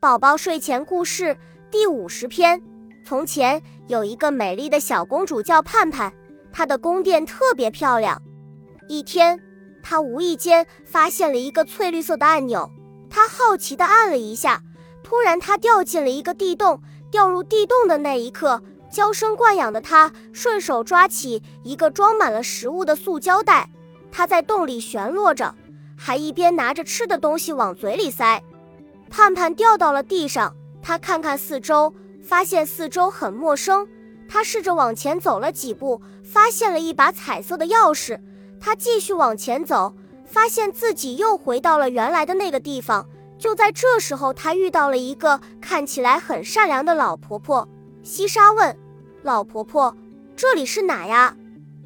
宝宝睡前故事第五十篇：从前有一个美丽的小公主叫盼盼，她的宫殿特别漂亮。一天，她无意间发现了一个翠绿色的按钮，她好奇地按了一下，突然她掉进了一个地洞。掉入地洞的那一刻，娇生惯养的她顺手抓起一个装满了食物的塑胶袋，她在洞里旋落着，还一边拿着吃的东西往嘴里塞。盼盼掉到了地上，他看看四周，发现四周很陌生。他试着往前走了几步，发现了一把彩色的钥匙。他继续往前走，发现自己又回到了原来的那个地方。就在这时候，他遇到了一个看起来很善良的老婆婆。西莎问：“老婆婆，这里是哪呀？”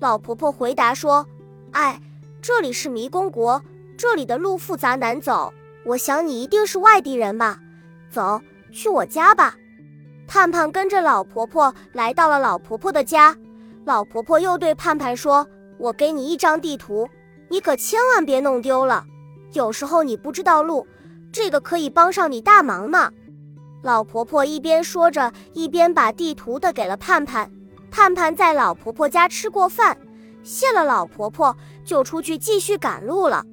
老婆婆回答说：“哎，这里是迷宫国，这里的路复杂难走。”我想你一定是外地人吧，走去我家吧。盼盼跟着老婆婆来到了老婆婆的家，老婆婆又对盼盼说：“我给你一张地图，你可千万别弄丢了。有时候你不知道路，这个可以帮上你大忙呢。”老婆婆一边说着，一边把地图的给了盼盼。盼盼在老婆婆家吃过饭，谢了老婆婆，就出去继续赶路了。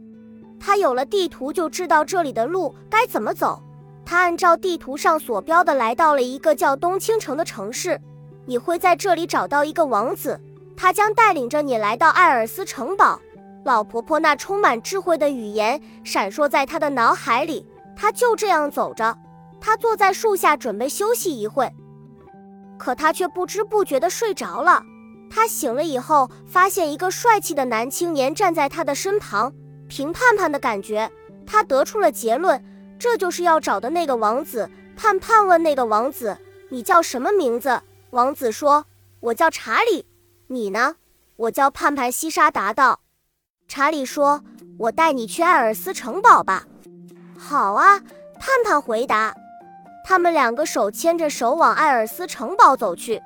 他有了地图，就知道这里的路该怎么走。他按照地图上所标的，来到了一个叫东青城的城市。你会在这里找到一个王子，他将带领着你来到艾尔斯城堡。老婆婆那充满智慧的语言闪烁在他的脑海里。他就这样走着，他坐在树下准备休息一会，可他却不知不觉地睡着了。他醒了以后，发现一个帅气的男青年站在他的身旁。凭盼盼的感觉，他得出了结论，这就是要找的那个王子。盼盼问那个王子：“你叫什么名字？”王子说：“我叫查理。”“你呢？”“我叫盼盼。”西沙答道。查理说：“我带你去艾尔斯城堡吧。”“好啊。”盼盼回答。他们两个手牵着手往艾尔斯城堡走去。